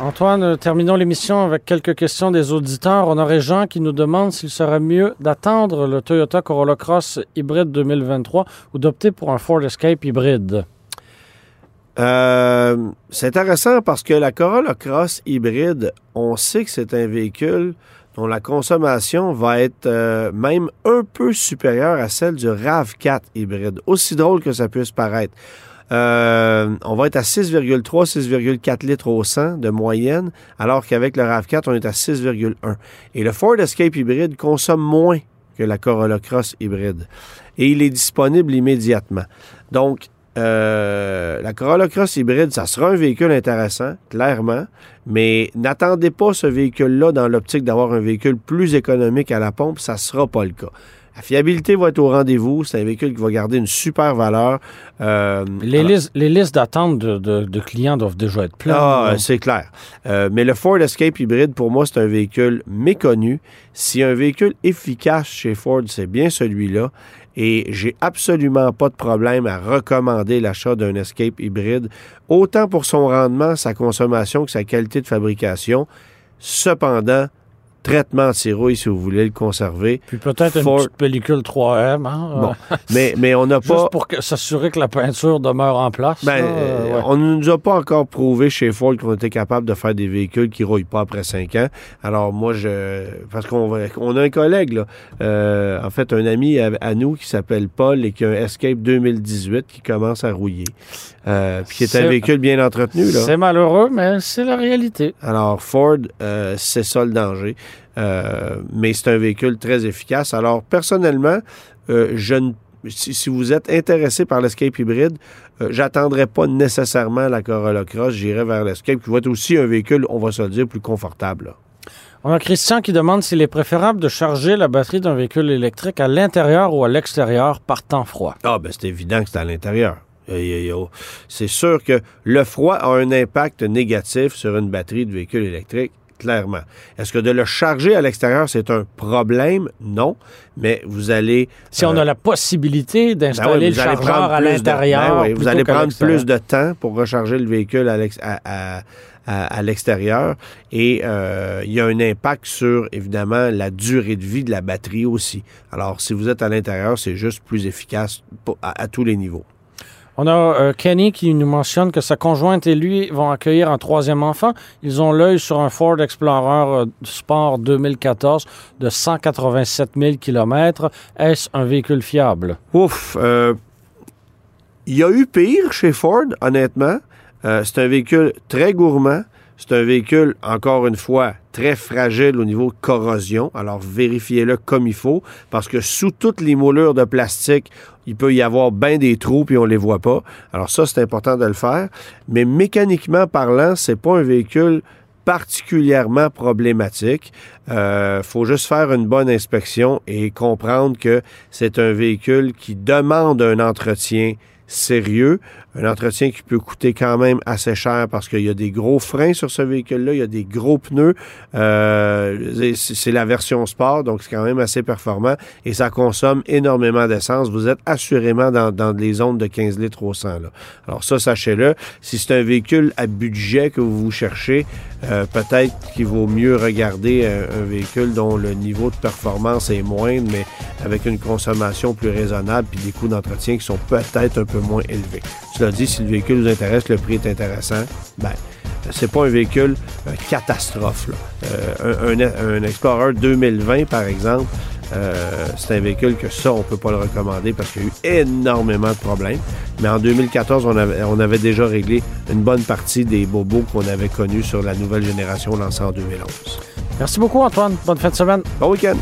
Antoine, terminons l'émission avec quelques questions des auditeurs. On aurait Jean qui nous demande s'il serait mieux d'attendre le Toyota Corolla Cross hybride 2023 ou d'opter pour un Ford Escape hybride. Euh, c'est intéressant parce que la Corolla Cross hybride, on sait que c'est un véhicule dont la consommation va être euh, même un peu supérieure à celle du RAV4 hybride, aussi drôle que ça puisse paraître. Euh, on va être à 6,3, 6,4 litres au 100 de moyenne, alors qu'avec le RAV4, on est à 6,1. Et le Ford Escape hybride consomme moins que la Corolla Cross hybride. Et il est disponible immédiatement. Donc, euh, la Corolla Cross hybride, ça sera un véhicule intéressant, clairement, mais n'attendez pas ce véhicule-là dans l'optique d'avoir un véhicule plus économique à la pompe, ça ne sera pas le cas. La fiabilité va être au rendez-vous. C'est un véhicule qui va garder une super valeur. Euh, les, listes, les, listes, d'attente de, clients doivent déjà être pleines. Ah, c'est clair. Euh, mais le Ford Escape hybride, pour moi, c'est un véhicule méconnu. Si un véhicule efficace chez Ford, c'est bien celui-là. Et j'ai absolument pas de problème à recommander l'achat d'un Escape hybride, autant pour son rendement, sa consommation que sa qualité de fabrication. Cependant, traitement de si vous voulez le conserver. Puis peut-être une petite pellicule 3M. Hein? Bon. mais, mais on n'a pas... Juste pour s'assurer que la peinture demeure en place. Ben, On ne nous a pas encore prouvé chez Ford qu'on était capable de faire des véhicules qui ne rouillent pas après 5 ans. Alors moi, je... Parce qu'on on a un collègue, là, euh, en fait, un ami à, nous qui s'appelle Paul et qui a un Escape 2018 qui commence à rouiller. Euh, puis qui est, un véhicule bien entretenu. C'est malheureux, mais c'est la réalité. Alors Ford, euh, c'est ça le danger. Euh, mais c'est un véhicule très efficace. Alors, personnellement, euh, je si, vous êtes intéressé par l'Escape hybride, euh, j'attendrai pas nécessairement la Corolla Cross. J'irai vers l'Escape, qui va être aussi un véhicule, on va se le dire, plus confortable. On a Christian qui demande s'il est préférable de charger la batterie d'un véhicule électrique à l'intérieur ou à l'extérieur par temps froid. Ah, ben c'est évident que c'est à l'intérieur. C'est sûr que le froid a un impact négatif sur une batterie de véhicule électrique clairement. Est-ce que de le charger à l'extérieur, c'est un problème? Non, mais vous allez... Si on a euh, la possibilité ben d'installer le chargeur à l'intérieur... Ben vous allez prendre plus de temps pour recharger le véhicule à l'extérieur et euh, il y a un impact sur, évidemment, la durée de vie de la batterie aussi. Alors, si vous êtes à l'intérieur, c'est juste plus efficace à tous les niveaux. On a euh, Kenny qui nous mentionne que sa conjointe et lui vont accueillir un troisième enfant. Ils ont l'œil sur un Ford Explorer euh, Sport 2014 de 187 000 km. Est-ce un véhicule fiable? Ouf! Euh, il y a eu pire chez Ford, honnêtement. c'est un véhicule très gourmand. C'est un véhicule, encore une fois, très fragile au niveau corrosion. Alors, vérifiez-le comme il faut, parce que sous toutes les moulures de plastique, il peut y avoir bien des trous puis on les voit pas. Alors ça, c'est important de le faire. Mais mécaniquement parlant, c'est pas un véhicule particulièrement problématique. Il euh, faut juste faire une bonne inspection et comprendre que c'est un véhicule qui demande un entretien sérieux, un entretien qui peut coûter quand même assez cher parce qu'il y a des gros freins sur ce véhicule-là, il y a des gros pneus. Euh, c'est la version sport, donc c'est quand même assez performant et ça consomme énormément d'essence. Vous êtes assurément dans, dans les zones de 15 litres au 100. Là. Alors ça, sachez-le. Si c'est un véhicule à budget que vous cherchez, euh, peut-être qu'il vaut mieux regarder un, un, véhicule dont le niveau de performance est moindre, mais avec une consommation plus raisonnable puis des coûts d'entretien qui sont peut-être un peu moins élevés dit, si le véhicule vous intéresse, le prix est intéressant, ben, c'est pas un véhicule euh, catastrophe. Euh, un, Explorer 2020, par exemple, euh, c'est un véhicule que ça, on peut pas le recommander parce qu'il y a eu énormément de problèmes. Mais en 2014, on avait, on avait déjà réglé une bonne partie des bobos qu'on avait connus sur la nouvelle génération lancée en 2011. Merci beaucoup, Antoine. Bonne fin de semaine. Bon week-end.